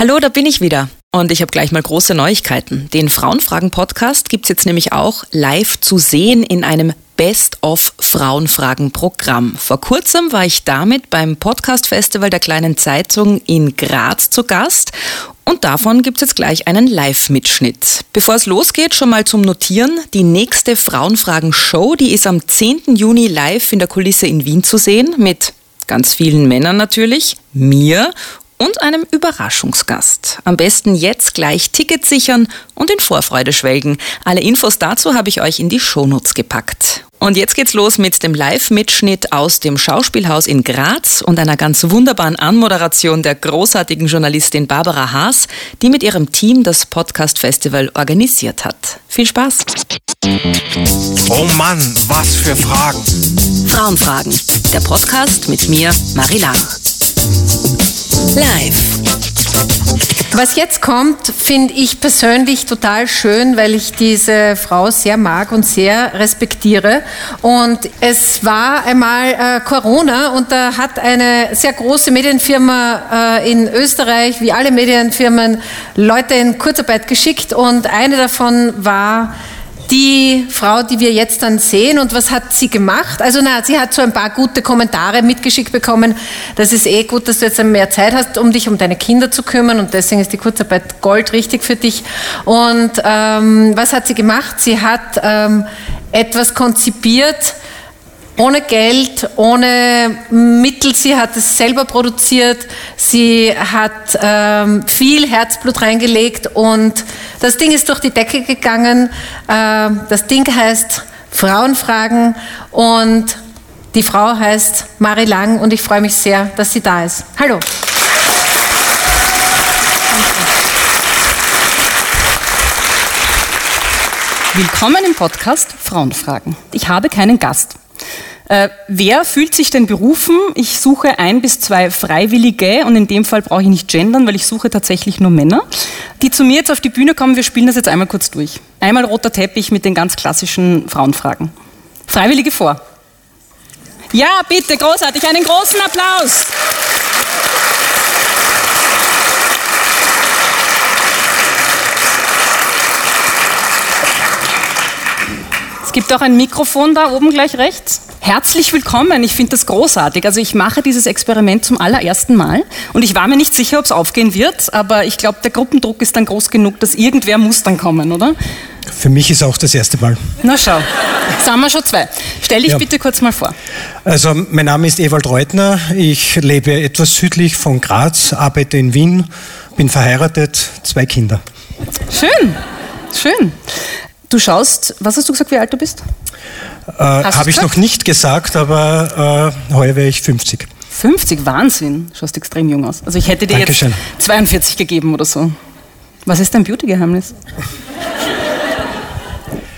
Hallo, da bin ich wieder. Und ich habe gleich mal große Neuigkeiten. Den Frauenfragen-Podcast gibt's jetzt nämlich auch live zu sehen in einem Best-of Frauenfragen-Programm. Vor kurzem war ich damit beim Podcast-Festival der Kleinen Zeitung in Graz zu Gast und davon gibt's jetzt gleich einen Live-Mitschnitt. Bevor es losgeht, schon mal zum Notieren. Die nächste Frauenfragen-Show, die ist am 10. Juni live in der Kulisse in Wien zu sehen mit ganz vielen Männern natürlich, mir und einem Überraschungsgast. Am besten jetzt gleich Tickets sichern und in Vorfreude schwelgen. Alle Infos dazu habe ich euch in die Shownotes gepackt. Und jetzt geht's los mit dem Live-Mitschnitt aus dem Schauspielhaus in Graz und einer ganz wunderbaren Anmoderation der großartigen Journalistin Barbara Haas, die mit ihrem Team das Podcast Festival organisiert hat. Viel Spaß! Oh Mann, was für Fragen! Frauenfragen, der Podcast mit mir, Marie Lach. Live. Was jetzt kommt, finde ich persönlich total schön, weil ich diese Frau sehr mag und sehr respektiere. Und es war einmal äh, Corona und da hat eine sehr große Medienfirma äh, in Österreich, wie alle Medienfirmen, Leute in Kurzarbeit geschickt und eine davon war die Frau, die wir jetzt dann sehen. Und was hat sie gemacht? Also na, sie hat so ein paar gute Kommentare mitgeschickt bekommen. Das ist eh gut, dass du jetzt mehr Zeit hast, um dich um deine Kinder zu kümmern. Und deswegen ist die Kurzarbeit Gold richtig für dich. Und ähm, was hat sie gemacht? Sie hat ähm, etwas konzipiert, ohne Geld, ohne Mittel. Sie hat es selber produziert. Sie hat ähm, viel Herzblut reingelegt und das Ding ist durch die Decke gegangen. Ähm, das Ding heißt Frauenfragen und die Frau heißt Marie Lang und ich freue mich sehr, dass sie da ist. Hallo. Willkommen im Podcast Frauenfragen. Ich habe keinen Gast. Äh, wer fühlt sich denn berufen? Ich suche ein bis zwei Freiwillige und in dem Fall brauche ich nicht gendern, weil ich suche tatsächlich nur Männer, die zu mir jetzt auf die Bühne kommen. Wir spielen das jetzt einmal kurz durch. Einmal roter Teppich mit den ganz klassischen Frauenfragen. Freiwillige vor. Ja, bitte, großartig. Einen großen Applaus. Es gibt auch ein Mikrofon da oben gleich rechts. Herzlich willkommen, ich finde das großartig. Also ich mache dieses Experiment zum allerersten Mal und ich war mir nicht sicher, ob es aufgehen wird, aber ich glaube, der Gruppendruck ist dann groß genug, dass irgendwer muss dann kommen, oder? Für mich ist auch das erste Mal. Na schau, sind wir schon zwei. Stell dich ja. bitte kurz mal vor. Also mein Name ist Ewald Reutner, ich lebe etwas südlich von Graz, arbeite in Wien, bin verheiratet, zwei Kinder. Schön, schön. Du schaust, was hast du gesagt, wie alt du bist? Äh, Habe ich noch nicht gesagt, aber äh, heuer wäre ich 50. 50, Wahnsinn. Schaust extrem jung aus. Also ich hätte dir Dankeschön. jetzt 42 gegeben oder so. Was ist dein Beauty-Geheimnis?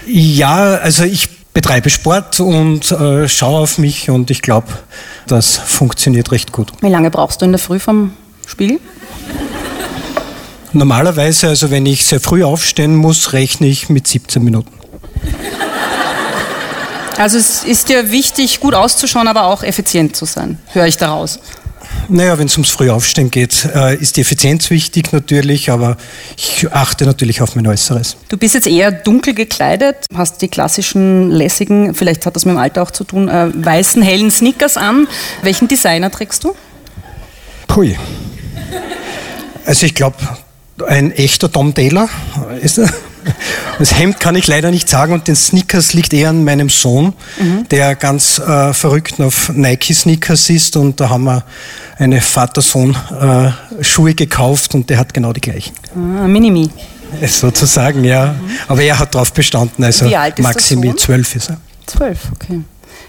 Ja, also ich betreibe Sport und äh, schaue auf mich und ich glaube, das funktioniert recht gut. Wie lange brauchst du in der Früh vom Spiegel? Normalerweise, also wenn ich sehr früh aufstehen muss, rechne ich mit 17 Minuten. Also es ist dir wichtig, gut auszuschauen, aber auch effizient zu sein, höre ich daraus. Naja, wenn es ums Frühaufstehen geht, äh, ist die Effizienz wichtig natürlich, aber ich achte natürlich auf mein Äußeres. Du bist jetzt eher dunkel gekleidet, hast die klassischen lässigen, vielleicht hat das mit dem Alter auch zu tun, äh, weißen, hellen Sneakers an. Welchen Designer trägst du? Pui. Also ich glaube, ein echter Tom Taylor. Das Hemd kann ich leider nicht sagen und den Sneakers liegt eher an meinem Sohn, mhm. der ganz äh, verrückt auf Nike-Sneakers ist und da haben wir eine Vater-Sohn-Schuhe äh, gekauft und der hat genau die gleichen. Ah, Minimi. Sozusagen, ja. Mhm. Aber er hat darauf bestanden, also Wie alt ist Maximi, zwölf ist er. Zwölf, okay.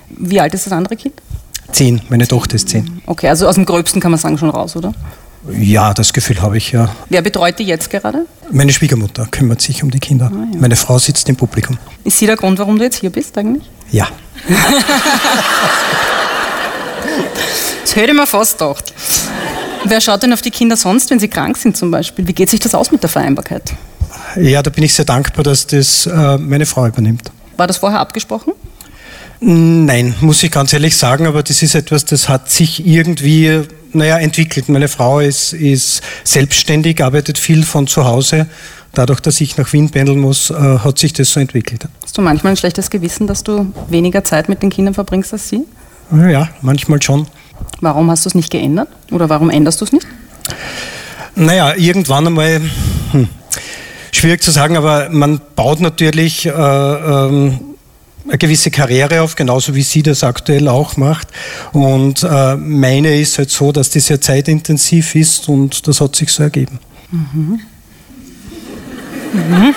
Wie alt ist das andere Kind? Zehn, meine Tochter ist zehn. Okay, also aus dem Gröbsten kann man sagen schon raus, oder? Ja, das Gefühl habe ich, ja. Wer betreut die jetzt gerade? Meine Schwiegermutter kümmert sich um die Kinder. Ah, ja. Meine Frau sitzt im Publikum. Ist sie der Grund, warum du jetzt hier bist eigentlich? Ja. das hätte ich mir fast gedacht. Wer schaut denn auf die Kinder sonst, wenn sie krank sind zum Beispiel? Wie geht sich das aus mit der Vereinbarkeit? Ja, da bin ich sehr dankbar, dass das äh, meine Frau übernimmt. War das vorher abgesprochen? Nein, muss ich ganz ehrlich sagen, aber das ist etwas, das hat sich irgendwie naja, entwickelt. Meine Frau ist, ist selbstständig, arbeitet viel von zu Hause. Dadurch, dass ich nach Wien pendeln muss, äh, hat sich das so entwickelt. Hast du manchmal ein schlechtes Gewissen, dass du weniger Zeit mit den Kindern verbringst als sie? Ja, manchmal schon. Warum hast du es nicht geändert? Oder warum änderst du es nicht? Naja, irgendwann einmal, hm, schwierig zu sagen, aber man baut natürlich äh, ähm, eine gewisse Karriere auf, genauso wie sie das aktuell auch macht. Und äh, meine ist halt so, dass die sehr zeitintensiv ist und das hat sich so ergeben. Mhm. Mhm.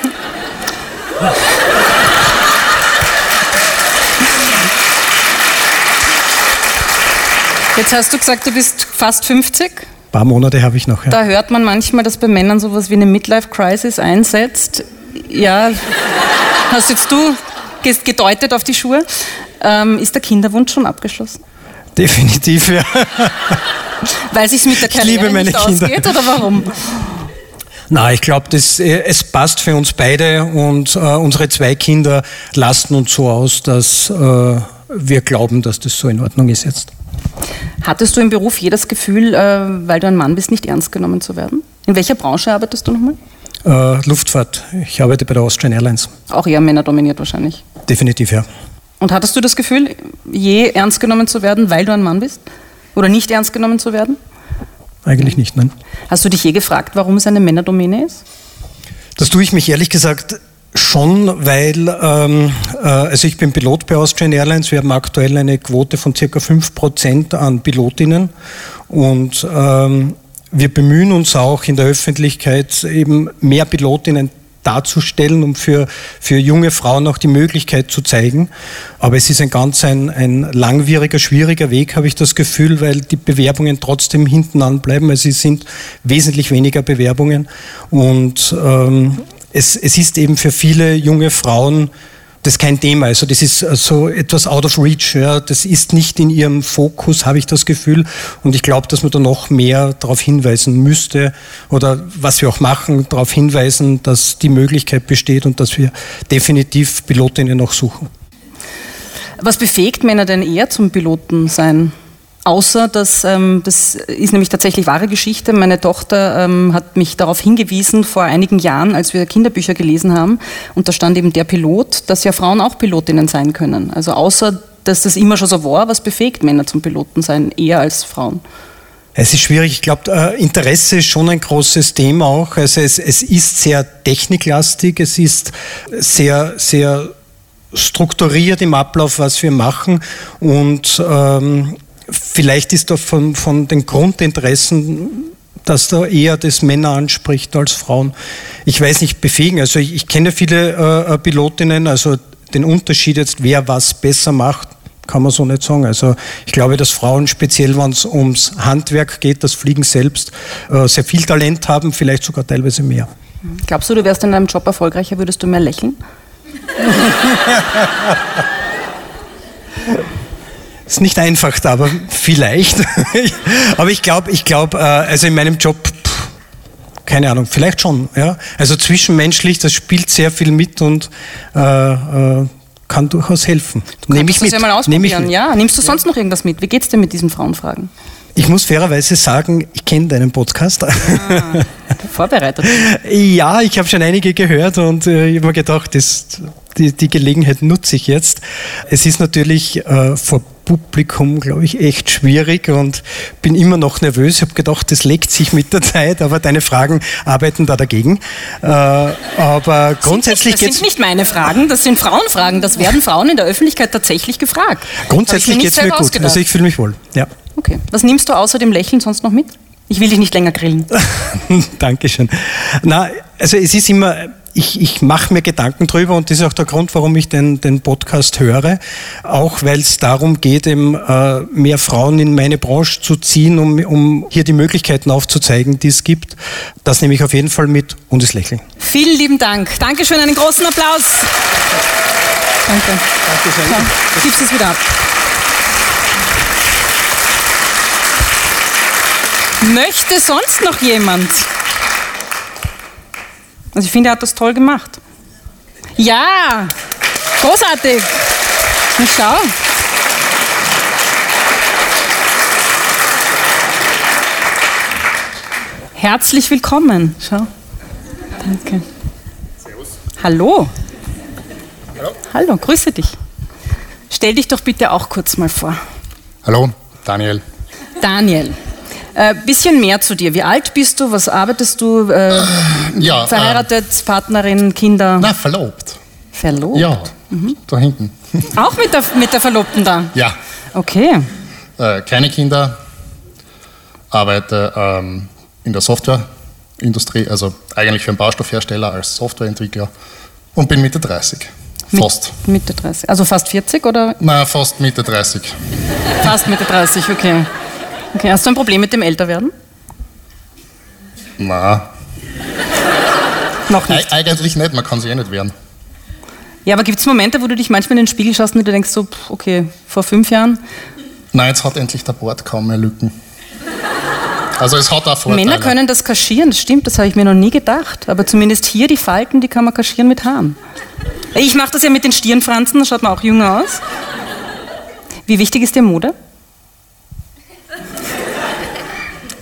Jetzt hast du gesagt, du bist fast 50. Ein paar Monate habe ich noch. Ja. Da hört man manchmal, dass bei Männern sowas wie eine Midlife-Crisis einsetzt. Ja, hast jetzt du gedeutet auf die Schuhe. Ähm, ist der Kinderwunsch schon abgeschlossen? Definitiv, ja. Weil sich mit der Karriere ich liebe meine nicht Kinder. ausgeht oder warum? Na, ich glaube, äh, es passt für uns beide und äh, unsere zwei Kinder lasten uns so aus, dass äh, wir glauben, dass das so in Ordnung ist jetzt. Hattest du im Beruf jedes Gefühl, äh, weil du ein Mann bist, nicht ernst genommen zu werden? In welcher Branche arbeitest du nochmal? Äh, Luftfahrt. Ich arbeite bei der Austrian Airlines. Auch eher männerdominiert wahrscheinlich. Definitiv, ja. Und hattest du das Gefühl, je ernst genommen zu werden, weil du ein Mann bist? Oder nicht ernst genommen zu werden? Eigentlich nicht, nein. Hast du dich je gefragt, warum es eine Männerdomäne ist? Das tue ich mich ehrlich gesagt schon, weil ähm, äh, also ich bin Pilot bei Austrian Airlines. Wir haben aktuell eine Quote von circa 5% an Pilotinnen und ähm, wir bemühen uns auch in der Öffentlichkeit eben mehr Pilotinnen darzustellen, um für, für junge Frauen auch die Möglichkeit zu zeigen. Aber es ist ein ganz ein, ein langwieriger, schwieriger Weg, habe ich das Gefühl, weil die Bewerbungen trotzdem hinten anbleiben. Also es sind wesentlich weniger Bewerbungen. Und ähm, es, es ist eben für viele junge Frauen das ist kein Thema. Also das ist so etwas out of reach. Ja. Das ist nicht in ihrem Fokus, habe ich das Gefühl. Und ich glaube, dass man da noch mehr darauf hinweisen müsste oder was wir auch machen, darauf hinweisen, dass die Möglichkeit besteht und dass wir definitiv Pilotinnen noch suchen. Was befähigt Männer denn eher zum Piloten sein? Außer dass, ähm, das ist nämlich tatsächlich wahre Geschichte. Meine Tochter ähm, hat mich darauf hingewiesen vor einigen Jahren, als wir Kinderbücher gelesen haben. Und da stand eben der Pilot, dass ja Frauen auch Pilotinnen sein können. Also außer, dass das immer schon so war, was befähigt Männer zum Piloten sein, eher als Frauen. Es ist schwierig. Ich glaube, äh, Interesse ist schon ein großes Thema auch. Also es, es ist sehr techniklastig. Es ist sehr, sehr strukturiert im Ablauf, was wir machen. Und ähm, Vielleicht ist da von, von den Grundinteressen, dass da eher das Männer anspricht als Frauen. Ich weiß nicht, befähigen. Also ich, ich kenne viele äh, äh, Pilotinnen, also den Unterschied jetzt, wer was besser macht, kann man so nicht sagen. Also ich glaube, dass Frauen speziell, wenn es ums Handwerk geht, das Fliegen selbst, äh, sehr viel Talent haben, vielleicht sogar teilweise mehr. Glaubst du, du wärst in deinem Job erfolgreicher, würdest du mehr lächeln? Ist nicht einfach, aber vielleicht. aber ich glaube, ich glaube, äh, also in meinem Job, keine Ahnung, vielleicht schon. Ja? Also zwischenmenschlich, das spielt sehr viel mit und äh, äh, kann durchaus helfen. Nehme ich mit. Ja mal ausprobieren. Nehm ich mit. Ja, nimmst du sonst ja. noch irgendwas mit? Wie geht es dir mit diesen Frauenfragen? Ich muss fairerweise sagen, ich kenne deinen Podcast. Ah, vorbereitet? ja, ich habe schon einige gehört und äh, ich habe mir gedacht, das, die, die, Gelegenheit nutze ich jetzt. Es ist natürlich äh, vor Publikum, glaube ich, echt schwierig und bin immer noch nervös. Ich habe gedacht, das legt sich mit der Zeit, aber deine Fragen arbeiten da dagegen. Äh, aber grundsätzlich geht Das sind nicht meine Fragen, das sind Frauenfragen. Das werden Frauen in der Öffentlichkeit tatsächlich gefragt. Grundsätzlich geht es mir gut. Also ich fühle mich wohl. Ja. Okay. Was nimmst du außer dem Lächeln sonst noch mit? Ich will dich nicht länger grillen. Dankeschön. Na, also es ist immer ich, ich mache mir Gedanken drüber und das ist auch der Grund, warum ich den, den Podcast höre. Auch weil es darum geht, eben, äh, mehr Frauen in meine Branche zu ziehen, um, um hier die Möglichkeiten aufzuzeigen, die es gibt. Das nehme ich auf jeden Fall mit und das Lächeln. Vielen lieben Dank. Dankeschön, einen großen Applaus. Danke. Dankeschön. Ja, gibst es wieder ab. Möchte sonst noch jemand? Also ich finde, er hat das toll gemacht. Ja, großartig. Na schau. Herzlich willkommen. Schau. Danke. Servus. Hallo. Hallo. Hallo, grüße dich. Stell dich doch bitte auch kurz mal vor. Hallo, Daniel. Daniel. Äh, bisschen mehr zu dir. Wie alt bist du? Was arbeitest du? Äh, ja, verheiratet, äh, Partnerin, Kinder? Na, verlobt. Verlobt? Ja, mhm. da hinten. Auch mit der, mit der Verlobten da? Ja. Okay. Äh, keine Kinder, arbeite ähm, in der Softwareindustrie, also eigentlich für einen Baustoffhersteller als Softwareentwickler und bin Mitte 30. Fast. Mitte 30. Also fast 40 oder? Na, fast Mitte 30. Fast Mitte 30, okay. Okay, hast du ein Problem mit dem Älterwerden? Na. Noch nicht. E eigentlich nicht, man kann sich eh nicht wehren. Ja, aber gibt es Momente, wo du dich manchmal in den Spiegel schaust und du denkst so, okay, vor fünf Jahren? Nein, jetzt hat endlich der Bart kaum mehr Lücken. Also es hat auch Vorteile. Männer können das kaschieren, das stimmt, das habe ich mir noch nie gedacht. Aber zumindest hier die Falten, die kann man kaschieren mit Haaren. Ich mache das ja mit den Stirnfransen, da schaut man auch jünger aus. Wie wichtig ist dir Mode?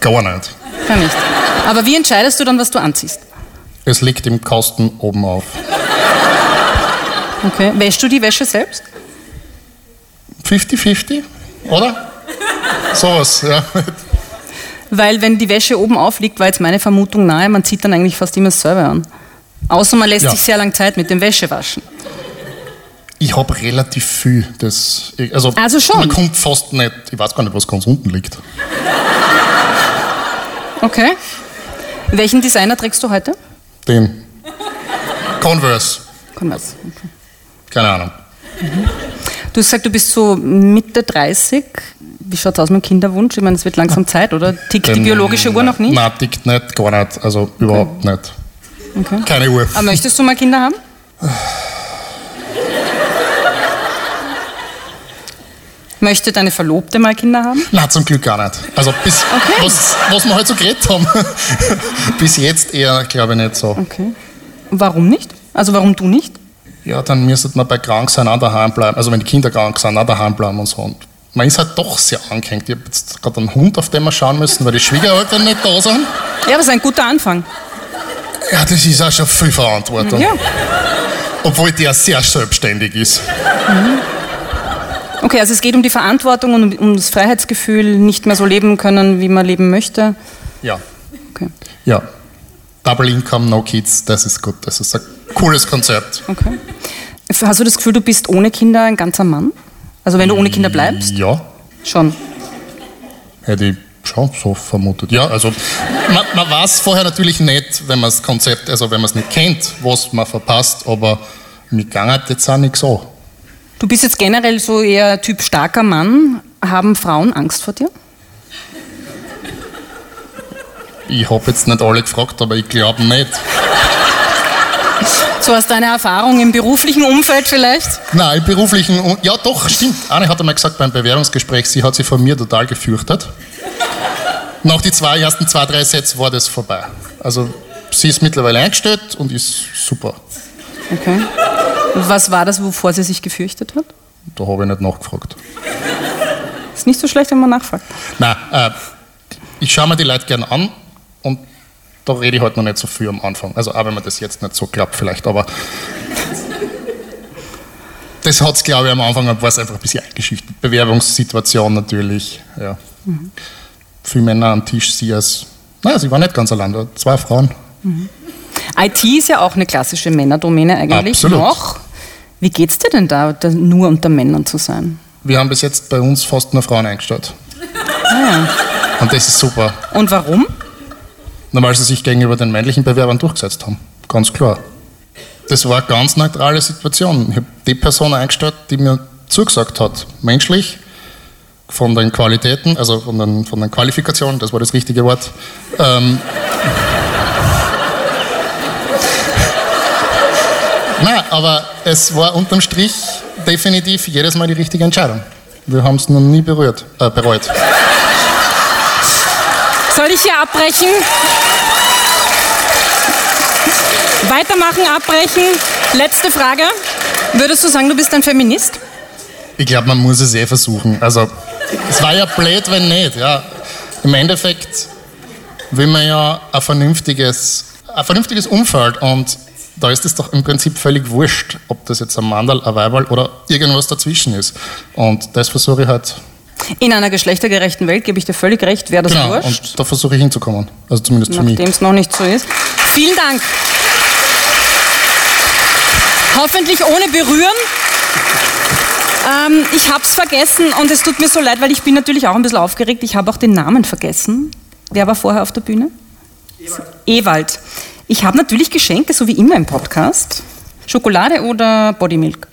Gar nicht. Gar nicht. Aber wie entscheidest du dann, was du anziehst? Es liegt im Kasten oben auf. Okay. Wäschst du die Wäsche selbst? 50-50, oder? Sowas, ja. Weil wenn die Wäsche oben aufliegt, war jetzt meine Vermutung nahe, man zieht dann eigentlich fast immer dasselbe an. Außer man lässt ja. sich sehr lange Zeit mit dem Wäschewaschen. Ich habe relativ viel. Das, also, also schon. Man kommt fast nicht, ich weiß gar nicht, was ganz unten liegt. Okay. Welchen Designer trägst du heute? Den. Converse. Converse. Okay. Keine Ahnung. Mhm. Du hast gesagt, du bist so Mitte 30. Wie schaut es aus mit dem Kinderwunsch? Ich meine, es wird langsam Zeit, oder? Tickt die biologische Uhr noch nicht? Nein, tickt nicht, gar nicht. Also überhaupt nicht. Okay. Keine Uhr. Aber möchtest du mal Kinder haben? Möchte deine Verlobte mal Kinder haben? Nein, zum Glück gar nicht. Also bis, okay. was, was wir heute so geredet haben, bis jetzt eher, glaube ich, nicht so. Okay. Warum nicht? Also warum du nicht? Ja, dann müsste man bei krank sein auch daheim bleiben. Also wenn die Kinder krank sind, auch daheim bleiben und so. Und man ist halt doch sehr angehängt. Ich habe jetzt gerade einen Hund, auf den wir schauen müssen, weil die Schwiegereltern nicht da sind. Ja, aber es ist ein guter Anfang. Ja, das ist auch schon viel Verantwortung. Ja. Obwohl der sehr selbstständig ist. Mhm. Okay, also es geht um die Verantwortung und um das Freiheitsgefühl, nicht mehr so leben können, wie man leben möchte. Ja. Okay. Ja. Double Income, No Kids, das ist gut. Das ist ein cooles Konzept. Okay. Hast du das Gefühl, du bist ohne Kinder ein ganzer Mann? Also wenn du ohne Kinder bleibst? Ja. Schon. Hätte ich schon so vermutet. Ja, also man, man weiß vorher natürlich nicht, wenn man das Konzept, also wenn man es nicht kennt, was man verpasst, aber mir ging jetzt auch nicht so. Du bist jetzt generell so eher Typ starker Mann. Haben Frauen Angst vor dir? Ich habe jetzt nicht alle gefragt, aber ich glaube nicht. So hast du eine Erfahrung im beruflichen Umfeld vielleicht? Nein, im beruflichen, ja doch, stimmt. Anne hat einmal gesagt beim Bewerbungsgespräch, sie hat sich von mir total gefürchtet. Nach den zwei, ersten zwei, drei Sätzen war das vorbei. Also sie ist mittlerweile eingestellt und ist super. Okay. Was war das, wovor sie sich gefürchtet hat? Da habe ich nicht nachgefragt. Ist nicht so schlecht, wenn man nachfragt. Nein, äh, ich schaue mir die Leute gerne an und da rede ich halt noch nicht so viel am Anfang. Also auch wenn man das jetzt nicht so klappt vielleicht, aber das hat es, glaube ich, am Anfang war es einfach ein bisschen eingeschüchtert. Bewerbungssituation natürlich, ja. Mhm. Viele Männer am Tisch, sie als, naja, sie war nicht ganz allein, zwei Frauen. Mhm. IT ist ja auch eine klassische Männerdomäne eigentlich Absolut. noch. Wie geht es dir denn da, da, nur unter Männern zu sein? Wir haben bis jetzt bei uns fast nur Frauen eingestellt. Ah, ja. Und das ist super. Und warum? Na, weil sie sich gegenüber den männlichen Bewerbern durchgesetzt haben. Ganz klar. Das war eine ganz neutrale Situation. Ich habe die Person eingestellt, die mir zugesagt hat. Menschlich, von den Qualitäten, also von den, von den Qualifikationen, das war das richtige Wort. Ähm, Nein, aber es war unterm Strich definitiv jedes Mal die richtige Entscheidung. Wir haben es noch nie berührt, äh, bereut. Soll ich hier abbrechen? Weitermachen, abbrechen. Letzte Frage. Würdest du sagen, du bist ein Feminist? Ich glaube, man muss es eh versuchen. Also, es war ja blöd, wenn nicht. Ja. Im Endeffekt will man ja ein vernünftiges, ein vernünftiges Umfeld und da ist es doch im Prinzip völlig wurscht, ob das jetzt ein Mandal, ein Weiberl oder irgendwas dazwischen ist. Und das versuche ich halt. In einer geschlechtergerechten Welt gebe ich dir völlig recht, wäre das genau, wurscht. Und da versuche ich hinzukommen. Also zumindest für mich. Nachdem es noch nicht so ist. Vielen Dank. Hoffentlich ohne Berühren. Ähm, ich habe es vergessen und es tut mir so leid, weil ich bin natürlich auch ein bisschen aufgeregt. Ich habe auch den Namen vergessen. Wer war vorher auf der Bühne? Ewald. Ewald. Ich habe natürlich Geschenke, so wie immer im Podcast. Schokolade oder Bodymilk?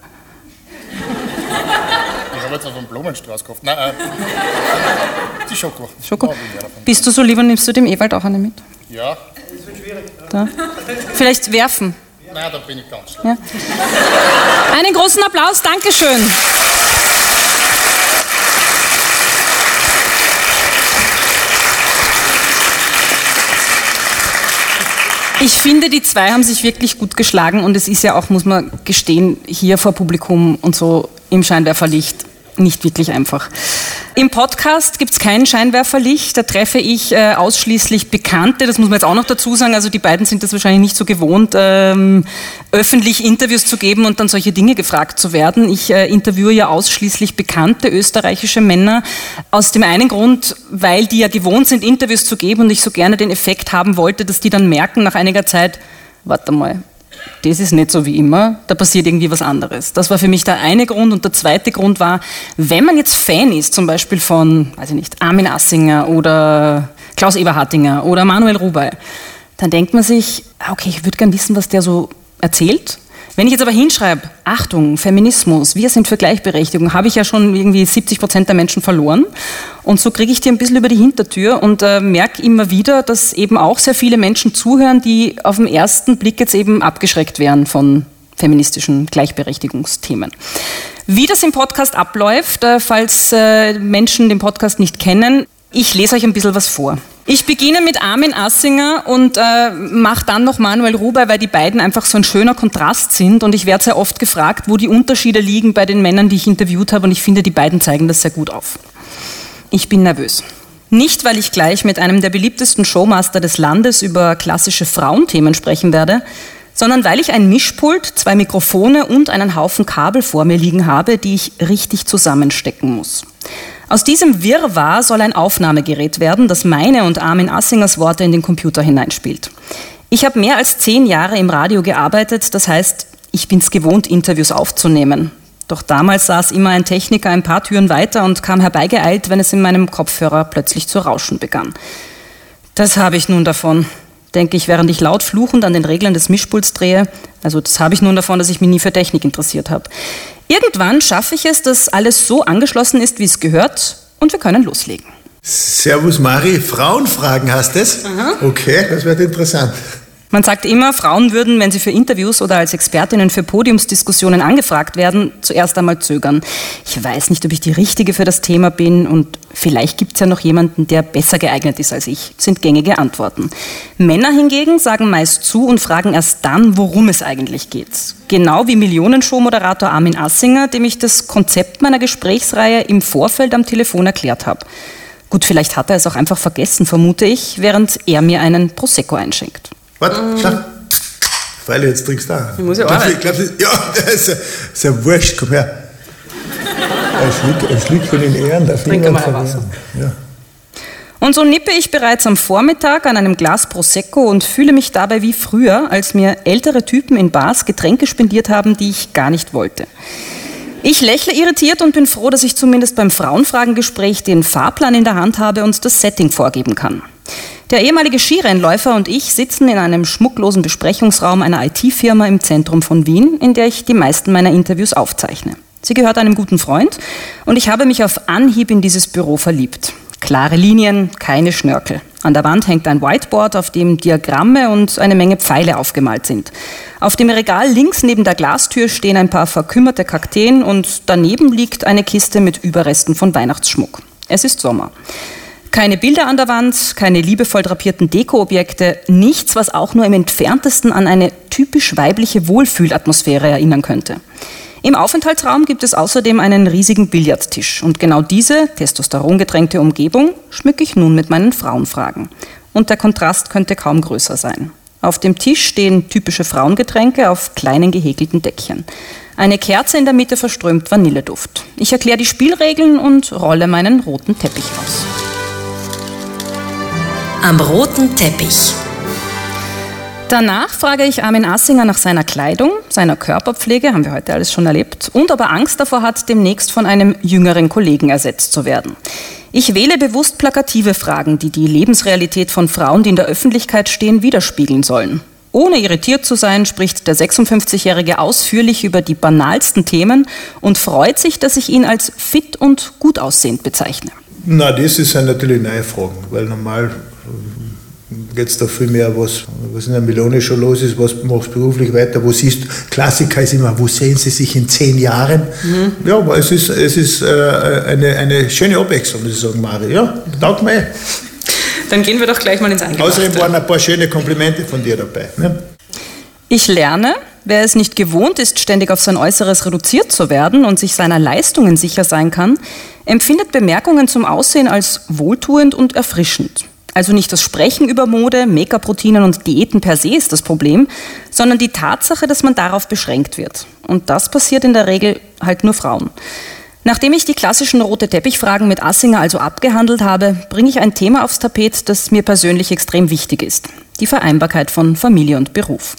Ich habe jetzt auf einen Blumenstrauß gekauft. Nein, äh, die Schoko. Schoko. Bist du so lieber, nimmst du dem Ewald auch eine mit? Ja. Da. Vielleicht werfen. Nein, da bin ich ganz schlecht. Ja. Einen großen Applaus, Dankeschön. Ich finde, die zwei haben sich wirklich gut geschlagen und es ist ja auch, muss man gestehen, hier vor Publikum und so im Scheinwerferlicht nicht wirklich einfach. Im Podcast gibt es kein Scheinwerferlicht, da treffe ich äh, ausschließlich Bekannte, das muss man jetzt auch noch dazu sagen, also die beiden sind das wahrscheinlich nicht so gewohnt, ähm, öffentlich Interviews zu geben und dann solche Dinge gefragt zu werden. Ich äh, interviewe ja ausschließlich bekannte österreichische Männer, aus dem einen Grund, weil die ja gewohnt sind, Interviews zu geben und ich so gerne den Effekt haben wollte, dass die dann merken nach einiger Zeit, warte mal, das ist nicht so wie immer, da passiert irgendwie was anderes. Das war für mich der eine Grund. Und der zweite Grund war, wenn man jetzt Fan ist, zum Beispiel von, weiß ich nicht, Armin Assinger oder Klaus Eberhardinger oder Manuel Rubey, dann denkt man sich, ah, okay, ich würde gern wissen, was der so erzählt. Wenn ich jetzt aber hinschreibe, Achtung, Feminismus, wir sind für Gleichberechtigung, habe ich ja schon irgendwie 70 Prozent der Menschen verloren. Und so kriege ich die ein bisschen über die Hintertür und äh, merke immer wieder, dass eben auch sehr viele Menschen zuhören, die auf den ersten Blick jetzt eben abgeschreckt wären von feministischen Gleichberechtigungsthemen. Wie das im Podcast abläuft, äh, falls äh, Menschen den Podcast nicht kennen, ich lese euch ein bisschen was vor. Ich beginne mit Armin Assinger und äh, mache dann noch Manuel Ruber, weil die beiden einfach so ein schöner Kontrast sind. Und ich werde sehr oft gefragt, wo die Unterschiede liegen bei den Männern, die ich interviewt habe. Und ich finde, die beiden zeigen das sehr gut auf. Ich bin nervös. Nicht, weil ich gleich mit einem der beliebtesten Showmaster des Landes über klassische Frauenthemen sprechen werde, sondern weil ich ein Mischpult, zwei Mikrofone und einen Haufen Kabel vor mir liegen habe, die ich richtig zusammenstecken muss. Aus diesem Wirrwarr soll ein Aufnahmegerät werden, das meine und Armin Assingers Worte in den Computer hineinspielt. Ich habe mehr als zehn Jahre im Radio gearbeitet, das heißt, ich bin es gewohnt, Interviews aufzunehmen. Doch damals saß immer ein Techniker ein paar Türen weiter und kam herbeigeeilt, wenn es in meinem Kopfhörer plötzlich zu rauschen begann. Das habe ich nun davon, denke ich, während ich laut fluchend an den Reglern des Mischpults drehe. Also das habe ich nun davon, dass ich mich nie für Technik interessiert habe. Irgendwann schaffe ich es, dass alles so angeschlossen ist, wie es gehört, und wir können loslegen. Servus Mari, Frauenfragen hast es? Aha. Okay, das wird interessant. Man sagt immer, Frauen würden, wenn sie für Interviews oder als Expertinnen für Podiumsdiskussionen angefragt werden, zuerst einmal zögern. Ich weiß nicht, ob ich die Richtige für das Thema bin und vielleicht gibt es ja noch jemanden, der besser geeignet ist als ich, sind gängige Antworten. Männer hingegen sagen meist zu und fragen erst dann, worum es eigentlich geht. Genau wie Millionenshow-Moderator Armin Assinger, dem ich das Konzept meiner Gesprächsreihe im Vorfeld am Telefon erklärt habe. Gut, vielleicht hat er es auch einfach vergessen, vermute ich, während er mir einen Prosecco einschenkt. Warte, schau. Weil jetzt trinkst du da. Ich muss ja auch. Glaubst, glaubst, ja, das ist ja, ist ja wurscht, komm her. Ein Schluck, ein Schluck von den Ehren darf Trinke mal Wasser. Ja. Und so nippe ich bereits am Vormittag an einem Glas Prosecco und fühle mich dabei wie früher, als mir ältere Typen in Bars Getränke spendiert haben, die ich gar nicht wollte. Ich lächle irritiert und bin froh, dass ich zumindest beim Frauenfragengespräch den Fahrplan in der Hand habe und das Setting vorgeben kann. Der ehemalige Skirennläufer und ich sitzen in einem schmucklosen Besprechungsraum einer IT-Firma im Zentrum von Wien, in der ich die meisten meiner Interviews aufzeichne. Sie gehört einem guten Freund und ich habe mich auf Anhieb in dieses Büro verliebt. Klare Linien, keine Schnörkel. An der Wand hängt ein Whiteboard, auf dem Diagramme und eine Menge Pfeile aufgemalt sind. Auf dem Regal links neben der Glastür stehen ein paar verkümmerte Kakteen und daneben liegt eine Kiste mit Überresten von Weihnachtsschmuck. Es ist Sommer. Keine Bilder an der Wand, keine liebevoll drapierten Dekoobjekte, nichts, was auch nur im entferntesten an eine typisch weibliche Wohlfühlatmosphäre erinnern könnte. Im Aufenthaltsraum gibt es außerdem einen riesigen Billardtisch und genau diese testosterongetränkte Umgebung schmücke ich nun mit meinen Frauenfragen. und der Kontrast könnte kaum größer sein. Auf dem Tisch stehen typische Frauengetränke auf kleinen gehäkelten Deckchen. Eine Kerze in der Mitte verströmt Vanilleduft. Ich erkläre die Spielregeln und rolle meinen roten Teppich aus. Am roten Teppich. Danach frage ich Armin Assinger nach seiner Kleidung, seiner Körperpflege, haben wir heute alles schon erlebt, und ob er Angst davor hat, demnächst von einem jüngeren Kollegen ersetzt zu werden. Ich wähle bewusst plakative Fragen, die die Lebensrealität von Frauen, die in der Öffentlichkeit stehen, widerspiegeln sollen. Ohne irritiert zu sein, spricht der 56-Jährige ausführlich über die banalsten Themen und freut sich, dass ich ihn als fit und gut aussehend bezeichne. Na, das ist ja natürlich neue Fragen, weil normal geht es da viel mehr, was, was in der Melone schon los ist, was machst du beruflich weiter, wo siehst du, Klassiker ist immer, wo sehen Sie sich in zehn Jahren? Mhm. Ja, aber es ist, es ist äh, eine, eine schöne Abwechslung, muss ich sagen, Mari. Ja, danke mir. Dann gehen wir doch gleich mal ins Eingemachte. Außerdem waren ein paar schöne Komplimente von dir dabei. Ne? Ich lerne, wer es nicht gewohnt ist, ständig auf sein Äußeres reduziert zu werden und sich seiner Leistungen sicher sein kann, empfindet Bemerkungen zum Aussehen als wohltuend und erfrischend. Also nicht das Sprechen über Mode, Make-up-Routinen und Diäten per se ist das Problem, sondern die Tatsache, dass man darauf beschränkt wird. Und das passiert in der Regel halt nur Frauen. Nachdem ich die klassischen rote Teppichfragen mit Assinger also abgehandelt habe, bringe ich ein Thema aufs Tapet, das mir persönlich extrem wichtig ist. Die Vereinbarkeit von Familie und Beruf.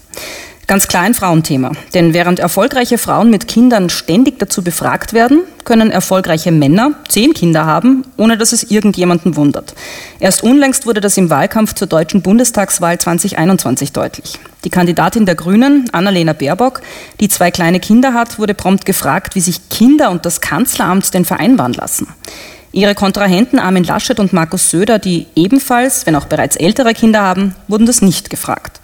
Ganz klar ein Frauenthema. Denn während erfolgreiche Frauen mit Kindern ständig dazu befragt werden, können erfolgreiche Männer zehn Kinder haben, ohne dass es irgendjemanden wundert. Erst unlängst wurde das im Wahlkampf zur deutschen Bundestagswahl 2021 deutlich. Die Kandidatin der Grünen, Annalena Baerbock, die zwei kleine Kinder hat, wurde prompt gefragt, wie sich Kinder und das Kanzleramt denn vereinbaren lassen. Ihre Kontrahenten Armin Laschet und Markus Söder, die ebenfalls, wenn auch bereits ältere Kinder haben, wurden das nicht gefragt.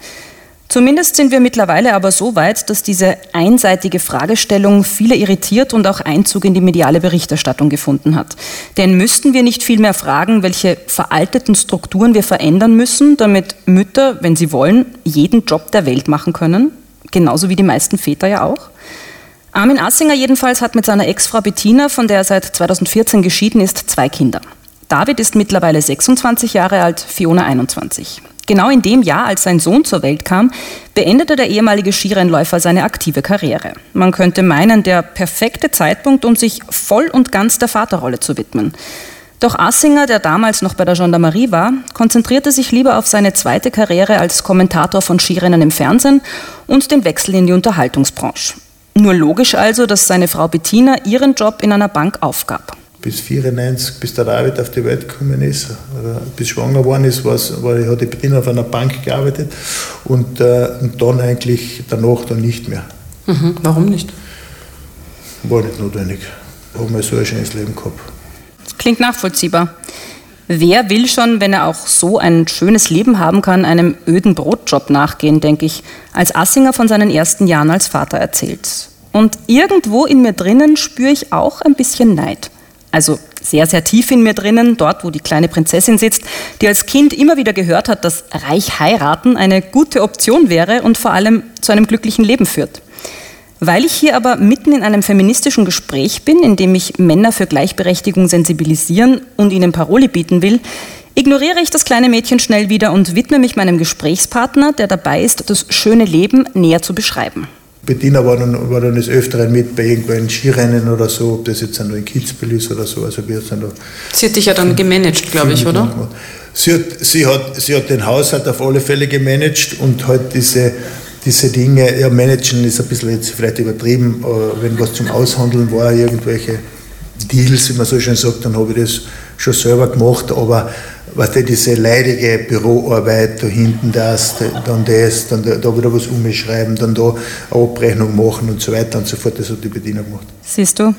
Zumindest sind wir mittlerweile aber so weit, dass diese einseitige Fragestellung viele irritiert und auch Einzug in die mediale Berichterstattung gefunden hat. Denn müssten wir nicht vielmehr fragen, welche veralteten Strukturen wir verändern müssen, damit Mütter, wenn sie wollen, jeden Job der Welt machen können? Genauso wie die meisten Väter ja auch? Armin Assinger jedenfalls hat mit seiner Ex-Frau Bettina, von der er seit 2014 geschieden ist, zwei Kinder. David ist mittlerweile 26 Jahre alt, Fiona 21. Genau in dem Jahr, als sein Sohn zur Welt kam, beendete der ehemalige Skirennläufer seine aktive Karriere. Man könnte meinen, der perfekte Zeitpunkt, um sich voll und ganz der Vaterrolle zu widmen. Doch Assinger, der damals noch bei der Gendarmerie war, konzentrierte sich lieber auf seine zweite Karriere als Kommentator von Skirennen im Fernsehen und den Wechsel in die Unterhaltungsbranche. Nur logisch also, dass seine Frau Bettina ihren Job in einer Bank aufgab bis 94, bis der David auf die Welt gekommen ist, oder bis schwanger geworden ist, war, hat die Bettina auf einer Bank gearbeitet und, äh, und dann eigentlich danach dann nicht mehr. Mhm. Warum nicht? War nicht notwendig. Haben wir so ein schönes Leben gehabt. Klingt nachvollziehbar. Wer will schon, wenn er auch so ein schönes Leben haben kann, einem öden Brotjob nachgehen, denke ich, als Assinger von seinen ersten Jahren als Vater erzählt. Und irgendwo in mir drinnen spüre ich auch ein bisschen Neid also sehr, sehr tief in mir drinnen, dort, wo die kleine Prinzessin sitzt, die als Kind immer wieder gehört hat, dass reich heiraten eine gute Option wäre und vor allem zu einem glücklichen Leben führt. Weil ich hier aber mitten in einem feministischen Gespräch bin, in dem ich Männer für Gleichberechtigung sensibilisieren und ihnen Paroli bieten will, ignoriere ich das kleine Mädchen schnell wieder und widme mich meinem Gesprächspartner, der dabei ist, das schöne Leben näher zu beschreiben. Bettina war dann, war dann des Öfteren mit bei irgendwelchen Skirennen oder so, ob das jetzt nur in Kitzbühel ist oder so. Also wir sind da sie hat dich ja dann gemanagt, glaube ich, oder? Sie hat, sie, hat, sie hat den Haushalt auf alle Fälle gemanagt und halt diese, diese Dinge, ja, managen ist ein bisschen jetzt vielleicht übertrieben, wenn was zum Aushandeln war, irgendwelche Deals, wie man so schön sagt, dann habe ich das schon selber gemacht, aber was weißt diese leidige Büroarbeit, da hinten das, dann das, dann da, wieder was umschreiben, dann da eine Abrechnung machen und so weiter und so fort, das hat die Bediener gemacht. Siehst du?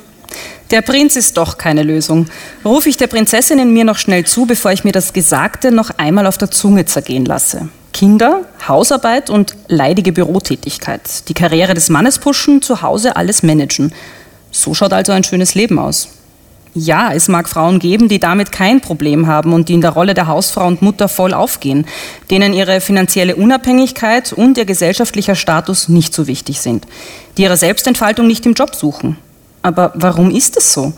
Der Prinz ist doch keine Lösung. Rufe ich der Prinzessin in mir noch schnell zu, bevor ich mir das Gesagte noch einmal auf der Zunge zergehen lasse. Kinder, Hausarbeit und leidige Bürotätigkeit. Die Karriere des Mannes pushen, zu Hause alles managen. So schaut also ein schönes Leben aus. Ja, es mag Frauen geben, die damit kein Problem haben und die in der Rolle der Hausfrau und Mutter voll aufgehen, denen ihre finanzielle Unabhängigkeit und ihr gesellschaftlicher Status nicht so wichtig sind, die ihre Selbstentfaltung nicht im Job suchen. Aber warum ist es so?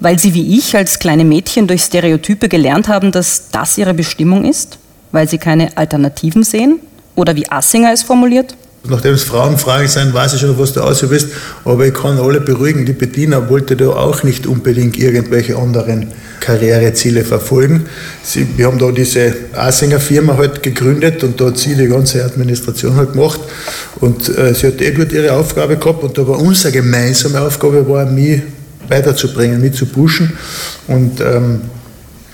Weil sie wie ich als kleine Mädchen durch Stereotype gelernt haben, dass das ihre Bestimmung ist? Weil sie keine Alternativen sehen? Oder wie Assinger es formuliert? Nachdem es Frauenfragen sind, weiß ich schon, was du auswählst, aber ich kann alle beruhigen, die Bettina wollte da auch nicht unbedingt irgendwelche anderen Karriereziele verfolgen. Sie, wir haben da diese Asinger Firma halt gegründet und da hat sie die ganze Administration halt gemacht und äh, sie hat eh dort ihre Aufgabe gehabt und da war unsere gemeinsame Aufgabe, war mich weiterzubringen, mich zu pushen und ähm,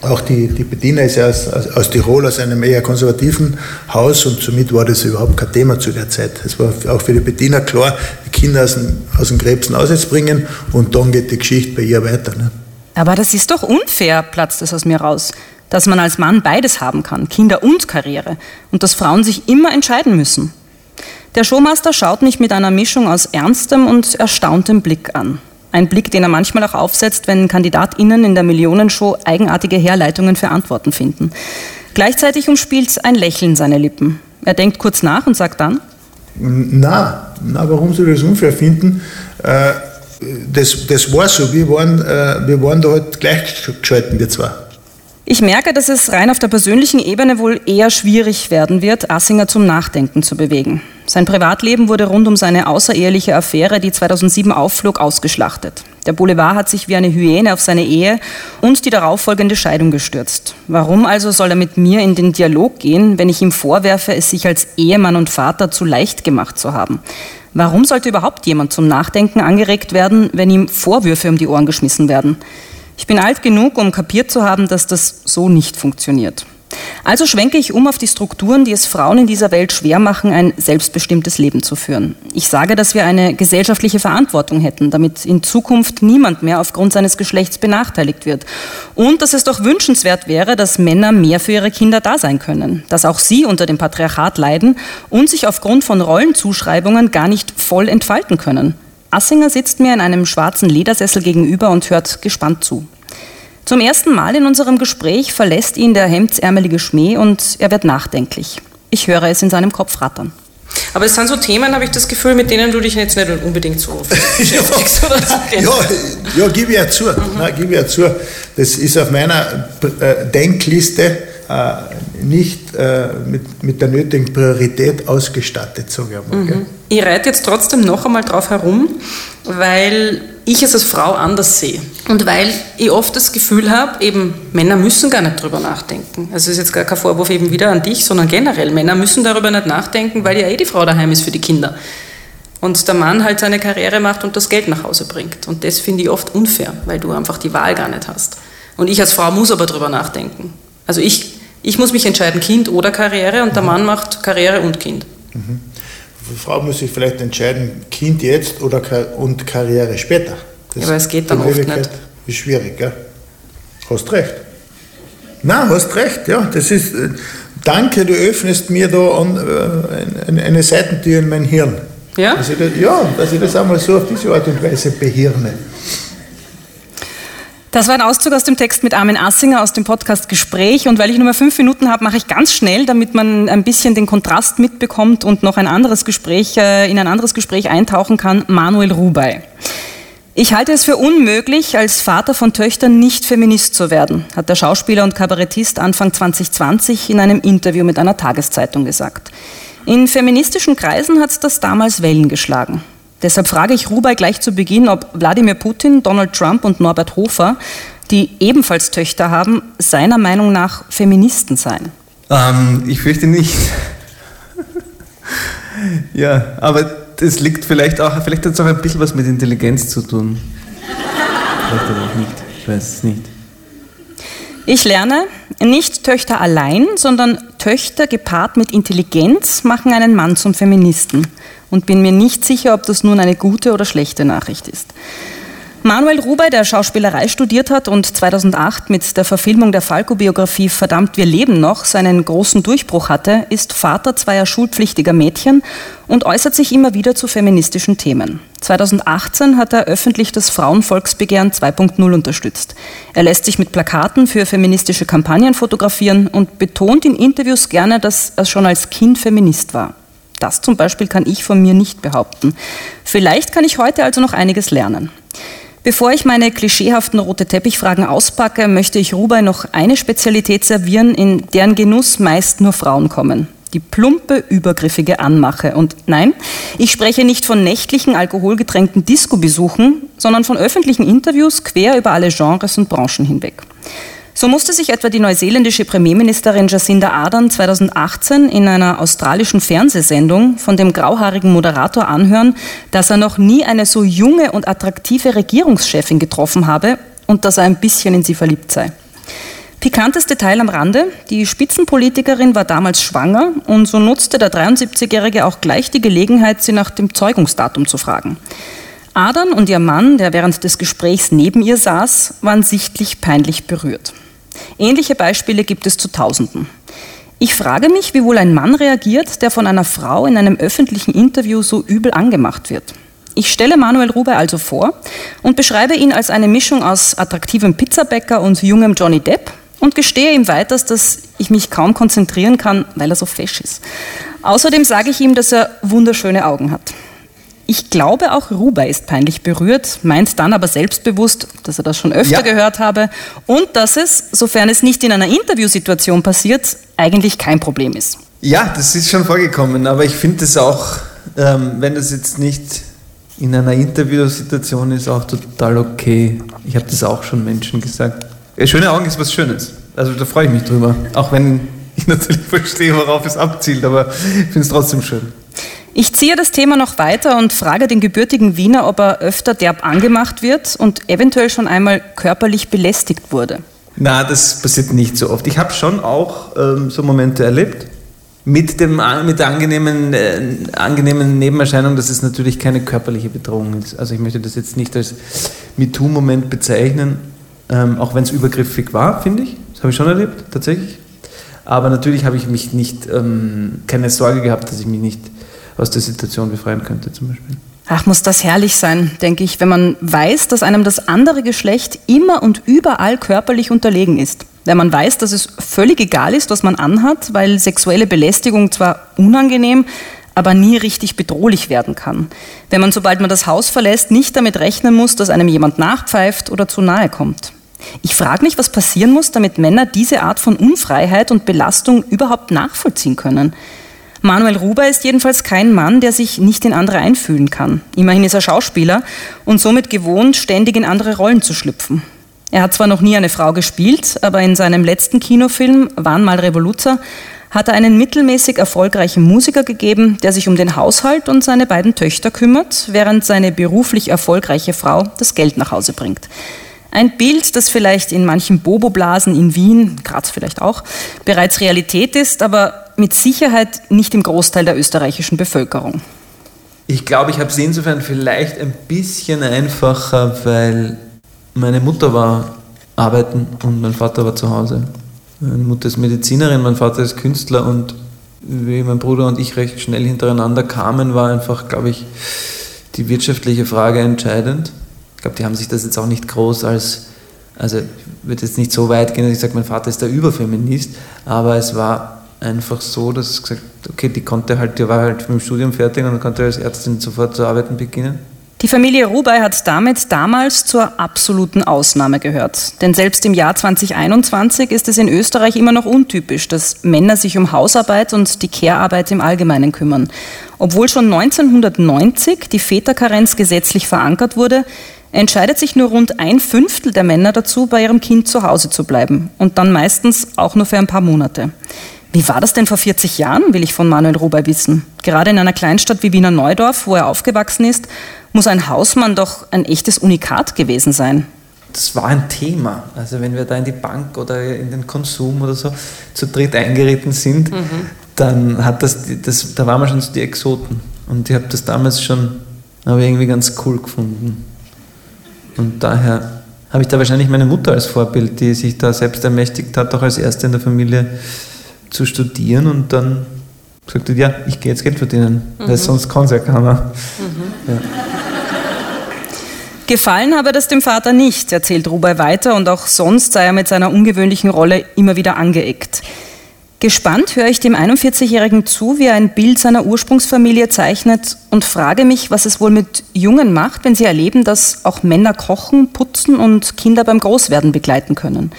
auch die, die Bettina ist ja aus, aus, Tirol, aus einem eher konservativen Haus und somit war das überhaupt kein Thema zu der Zeit. Es war auch für die Bettina klar, die Kinder aus dem, aus dem Krebsen ausbringen und dann geht die Geschichte bei ihr weiter. Ne? Aber das ist doch unfair, platzt es aus mir raus, dass man als Mann beides haben kann, Kinder und Karriere, und dass Frauen sich immer entscheiden müssen. Der Showmaster schaut mich mit einer Mischung aus ernstem und erstauntem Blick an. Ein Blick, den er manchmal auch aufsetzt, wenn KandidatInnen in der Millionenshow eigenartige Herleitungen für Antworten finden. Gleichzeitig umspielt ein Lächeln seine Lippen. Er denkt kurz nach und sagt dann: Na, na, warum soll ich das unfair finden? Äh, das, das war so. Wir waren, äh, wir waren da halt gleichgeschalten, wir zwei. Ich merke, dass es rein auf der persönlichen Ebene wohl eher schwierig werden wird, Assinger zum Nachdenken zu bewegen. Sein Privatleben wurde rund um seine außereheliche Affäre, die 2007 aufflog, ausgeschlachtet. Der Boulevard hat sich wie eine Hyäne auf seine Ehe und die darauffolgende Scheidung gestürzt. Warum also soll er mit mir in den Dialog gehen, wenn ich ihm vorwerfe, es sich als Ehemann und Vater zu leicht gemacht zu haben? Warum sollte überhaupt jemand zum Nachdenken angeregt werden, wenn ihm Vorwürfe um die Ohren geschmissen werden? Ich bin alt genug, um kapiert zu haben, dass das so nicht funktioniert. Also schwenke ich um auf die Strukturen, die es Frauen in dieser Welt schwer machen, ein selbstbestimmtes Leben zu führen. Ich sage, dass wir eine gesellschaftliche Verantwortung hätten, damit in Zukunft niemand mehr aufgrund seines Geschlechts benachteiligt wird. Und dass es doch wünschenswert wäre, dass Männer mehr für ihre Kinder da sein können, dass auch sie unter dem Patriarchat leiden und sich aufgrund von Rollenzuschreibungen gar nicht voll entfalten können. Assinger sitzt mir in einem schwarzen Ledersessel gegenüber und hört gespannt zu. Zum ersten Mal in unserem Gespräch verlässt ihn der hemdsärmelige Schmäh und er wird nachdenklich. Ich höre es in seinem Kopf rattern. Aber es sind so Themen, habe ich das Gefühl, mit denen du dich jetzt nicht unbedingt so beschäftigst. ja, ja, ja, gebe ich ja zu. Mhm. Nein, gebe ich ja zu. Das ist auf meiner äh, Denkliste nicht äh, mit, mit der nötigen Priorität ausgestattet, sage ich mal. Mhm. Ich reite jetzt trotzdem noch einmal drauf herum, weil ich es als Frau anders sehe. Und weil ich oft das Gefühl habe, eben Männer müssen gar nicht drüber nachdenken. Also es ist jetzt gar kein Vorwurf eben wieder an dich, sondern generell. Männer müssen darüber nicht nachdenken, weil ja eh die Frau daheim ist für die Kinder. Und der Mann halt seine Karriere macht und das Geld nach Hause bringt. Und das finde ich oft unfair, weil du einfach die Wahl gar nicht hast. Und ich als Frau muss aber drüber nachdenken. Also ich, ich muss mich entscheiden, Kind oder Karriere, und der Mann macht Karriere und Kind. Mhm. Die Frau muss sich vielleicht entscheiden, Kind jetzt oder und Karriere später. Das ja, aber es geht dann oft nicht. Ist schwierig, gell? Hast recht. Nein, hast recht, ja. Das ist, äh, danke, du öffnest mir da äh, eine, Seitentür in mein Hirn. Ja? Dass das, ja, dass ich das einmal so auf diese Art und Weise behirne. Das war ein Auszug aus dem Text mit Armin Assinger aus dem Podcast Gespräch. Und weil ich nur mehr fünf Minuten habe, mache ich ganz schnell, damit man ein bisschen den Kontrast mitbekommt und noch ein anderes Gespräch, äh, in ein anderes Gespräch eintauchen kann, Manuel Rubey. Ich halte es für unmöglich, als Vater von Töchtern nicht Feminist zu werden, hat der Schauspieler und Kabarettist Anfang 2020 in einem Interview mit einer Tageszeitung gesagt. In feministischen Kreisen hat das damals Wellen geschlagen. Deshalb frage ich Rubai gleich zu Beginn, ob Wladimir Putin, Donald Trump und Norbert Hofer, die ebenfalls Töchter haben, seiner Meinung nach Feministen seien. Ähm, ich fürchte nicht. ja, aber es liegt vielleicht auch, vielleicht hat es auch ein bisschen was mit Intelligenz zu tun. Vielleicht aber auch nicht, ich weiß es nicht. Ich lerne, nicht Töchter allein, sondern Töchter gepaart mit Intelligenz machen einen Mann zum Feministen und bin mir nicht sicher, ob das nun eine gute oder schlechte Nachricht ist. Manuel Rubey, der Schauspielerei studiert hat und 2008 mit der Verfilmung der Falco-Biografie Verdammt, wir leben noch seinen großen Durchbruch hatte, ist Vater zweier schulpflichtiger Mädchen und äußert sich immer wieder zu feministischen Themen. 2018 hat er öffentlich das Frauenvolksbegehren 2.0 unterstützt. Er lässt sich mit Plakaten für feministische Kampagnen fotografieren und betont in Interviews gerne, dass er schon als Kind Feminist war. Das zum Beispiel kann ich von mir nicht behaupten. Vielleicht kann ich heute also noch einiges lernen. Bevor ich meine klischeehaften rote Teppichfragen auspacke, möchte ich Rubai noch eine Spezialität servieren, in deren Genuss meist nur Frauen kommen. Die plumpe, übergriffige Anmache. Und nein, ich spreche nicht von nächtlichen, alkoholgetränkten Disco-Besuchen, sondern von öffentlichen Interviews quer über alle Genres und Branchen hinweg. So musste sich etwa die neuseeländische Premierministerin Jacinda Ardern 2018 in einer australischen Fernsehsendung von dem grauhaarigen Moderator anhören, dass er noch nie eine so junge und attraktive Regierungschefin getroffen habe und dass er ein bisschen in sie verliebt sei. Pikantes Detail am Rande, die Spitzenpolitikerin war damals schwanger und so nutzte der 73-Jährige auch gleich die Gelegenheit, sie nach dem Zeugungsdatum zu fragen. Adern und ihr Mann, der während des Gesprächs neben ihr saß, waren sichtlich peinlich berührt. Ähnliche Beispiele gibt es zu Tausenden. Ich frage mich, wie wohl ein Mann reagiert, der von einer Frau in einem öffentlichen Interview so übel angemacht wird. Ich stelle Manuel Rube also vor und beschreibe ihn als eine Mischung aus attraktivem Pizzabäcker und jungem Johnny Depp und gestehe ihm weiters, dass ich mich kaum konzentrieren kann, weil er so fesch ist. Außerdem sage ich ihm, dass er wunderschöne Augen hat. Ich glaube, auch Ruba ist peinlich berührt, meint dann aber selbstbewusst, dass er das schon öfter ja. gehört habe und dass es, sofern es nicht in einer Interviewsituation passiert, eigentlich kein Problem ist. Ja, das ist schon vorgekommen, aber ich finde es auch, ähm, wenn das jetzt nicht in einer Interviewsituation ist, auch total okay. Ich habe das auch schon Menschen gesagt. Schöne Augen ist was Schönes. Also da freue ich mich drüber. Auch wenn ich natürlich verstehe, worauf es abzielt, aber ich finde es trotzdem schön. Ich ziehe das Thema noch weiter und frage den gebürtigen Wiener, ob er öfter derb angemacht wird und eventuell schon einmal körperlich belästigt wurde. Na, das passiert nicht so oft. Ich habe schon auch ähm, so Momente erlebt. Mit, dem, mit der angenehmen, äh, angenehmen Nebenerscheinung, dass es natürlich keine körperliche Bedrohung ist. Also ich möchte das jetzt nicht als MeToo-Moment bezeichnen, ähm, auch wenn es übergriffig war, finde ich. Das habe ich schon erlebt, tatsächlich. Aber natürlich habe ich mich nicht, ähm, keine Sorge gehabt, dass ich mich nicht aus der Situation befreien könnte zum Beispiel. Ach, muss das herrlich sein, denke ich, wenn man weiß, dass einem das andere Geschlecht immer und überall körperlich unterlegen ist. Wenn man weiß, dass es völlig egal ist, was man anhat, weil sexuelle Belästigung zwar unangenehm, aber nie richtig bedrohlich werden kann. Wenn man, sobald man das Haus verlässt, nicht damit rechnen muss, dass einem jemand nachpfeift oder zu nahe kommt. Ich frage mich, was passieren muss, damit Männer diese Art von Unfreiheit und Belastung überhaupt nachvollziehen können. Manuel Ruber ist jedenfalls kein Mann, der sich nicht in andere einfühlen kann. Immerhin ist er Schauspieler und somit gewohnt, ständig in andere Rollen zu schlüpfen. Er hat zwar noch nie eine Frau gespielt, aber in seinem letzten Kinofilm Wann mal Revoluzer hat er einen mittelmäßig erfolgreichen Musiker gegeben, der sich um den Haushalt und seine beiden Töchter kümmert, während seine beruflich erfolgreiche Frau das Geld nach Hause bringt. Ein Bild, das vielleicht in manchen Boboblasen in Wien, Graz vielleicht auch, bereits Realität ist, aber mit Sicherheit nicht im Großteil der österreichischen Bevölkerung. Ich glaube, ich habe es insofern vielleicht ein bisschen einfacher, weil meine Mutter war arbeiten und mein Vater war zu Hause. Meine Mutter ist Medizinerin, mein Vater ist Künstler und wie mein Bruder und ich recht schnell hintereinander kamen, war einfach, glaube ich, die wirtschaftliche Frage entscheidend. Ich glaube, die haben sich das jetzt auch nicht groß als, also ich würde jetzt nicht so weit gehen, dass ich sage, mein Vater ist der Überfeminist, aber es war einfach so, dass es gesagt okay, die konnte halt, die war halt mit dem Studium fertig und konnte als Ärztin sofort zu arbeiten beginnen. Die Familie Rubai hat damit damals zur absoluten Ausnahme gehört. Denn selbst im Jahr 2021 ist es in Österreich immer noch untypisch, dass Männer sich um Hausarbeit und die Care-Arbeit im Allgemeinen kümmern. Obwohl schon 1990 die Väterkarenz gesetzlich verankert wurde, entscheidet sich nur rund ein Fünftel der Männer dazu, bei ihrem Kind zu Hause zu bleiben und dann meistens auch nur für ein paar Monate. Wie war das denn vor 40 Jahren, will ich von Manuel Ruber wissen. Gerade in einer Kleinstadt wie Wiener Neudorf, wo er aufgewachsen ist, muss ein Hausmann doch ein echtes Unikat gewesen sein. Das war ein Thema. Also wenn wir da in die Bank oder in den Konsum oder so zu dritt eingeritten sind, mhm. dann hat das, das, da waren wir schon so die Exoten. Und ich habe das damals schon aber irgendwie ganz cool gefunden. Und daher habe ich da wahrscheinlich meine Mutter als Vorbild, die sich da selbst ermächtigt hat, auch als Erste in der Familie zu studieren und dann gesagt hat, ja, ich gehe jetzt Geld verdienen, mhm. weil sonst kann es ja keiner. Mhm. Ja. Gefallen habe das dem Vater nicht, erzählt Rubai weiter, und auch sonst sei er mit seiner ungewöhnlichen Rolle immer wieder angeeckt. Gespannt höre ich dem 41-Jährigen zu, wie er ein Bild seiner Ursprungsfamilie zeichnet und frage mich, was es wohl mit Jungen macht, wenn sie erleben, dass auch Männer kochen, putzen und Kinder beim Großwerden begleiten können.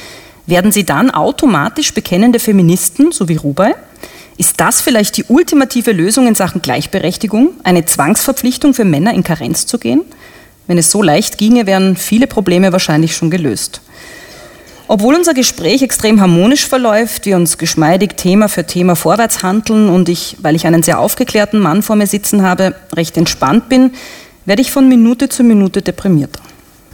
Werden sie dann automatisch bekennende Feministen, so wie Rubai? Ist das vielleicht die ultimative Lösung in Sachen Gleichberechtigung, eine Zwangsverpflichtung für Männer in Karenz zu gehen? Wenn es so leicht ginge, wären viele Probleme wahrscheinlich schon gelöst. Obwohl unser Gespräch extrem harmonisch verläuft, wir uns geschmeidig Thema für Thema vorwärts handeln und ich, weil ich einen sehr aufgeklärten Mann vor mir sitzen habe, recht entspannt bin, werde ich von Minute zu Minute deprimierter.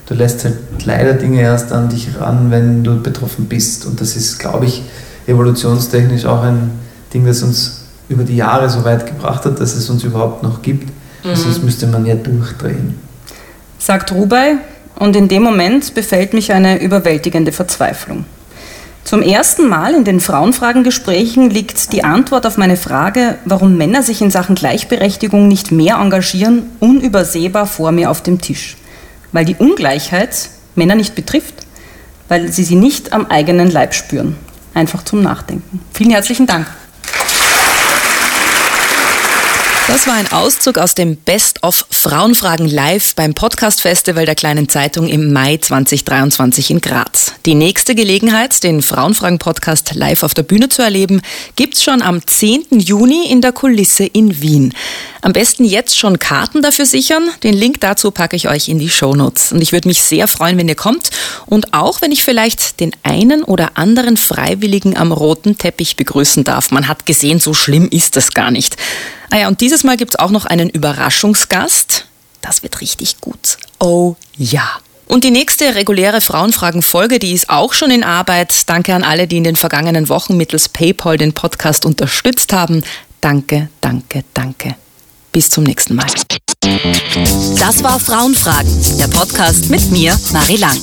Du lässt halt leider Dinge erst an dich ran, wenn du betroffen bist. Und das ist, glaube ich, evolutionstechnisch auch ein Ding, das uns über die Jahre so weit gebracht hat, dass es uns überhaupt noch gibt. Mhm. Sonst müsste man ja durchdrehen. Sagt Rubai, und in dem Moment befällt mich eine überwältigende Verzweiflung. Zum ersten Mal in den Frauenfragengesprächen liegt die Antwort auf meine Frage, warum Männer sich in Sachen Gleichberechtigung nicht mehr engagieren, unübersehbar vor mir auf dem Tisch. Weil die Ungleichheit Männer nicht betrifft, weil sie sie nicht am eigenen Leib spüren. Einfach zum Nachdenken. Vielen herzlichen Dank. Das war ein Auszug aus dem Best of Frauenfragen live beim Podcast Festival der Kleinen Zeitung im Mai 2023 in Graz. Die nächste Gelegenheit, den Frauenfragen Podcast live auf der Bühne zu erleben, gibt's schon am 10. Juni in der Kulisse in Wien. Am besten jetzt schon Karten dafür sichern. Den Link dazu packe ich euch in die Show Notes. Und ich würde mich sehr freuen, wenn ihr kommt und auch wenn ich vielleicht den einen oder anderen Freiwilligen am roten Teppich begrüßen darf. Man hat gesehen, so schlimm ist das gar nicht. Ah ja, und dieses Mal gibt es auch noch einen Überraschungsgast. Das wird richtig gut. Oh ja. Und die nächste reguläre Frauenfragen-Folge, die ist auch schon in Arbeit. Danke an alle, die in den vergangenen Wochen mittels PayPal den Podcast unterstützt haben. Danke, danke, danke. Bis zum nächsten Mal. Das war Frauenfragen, der Podcast mit mir, Marie Lang.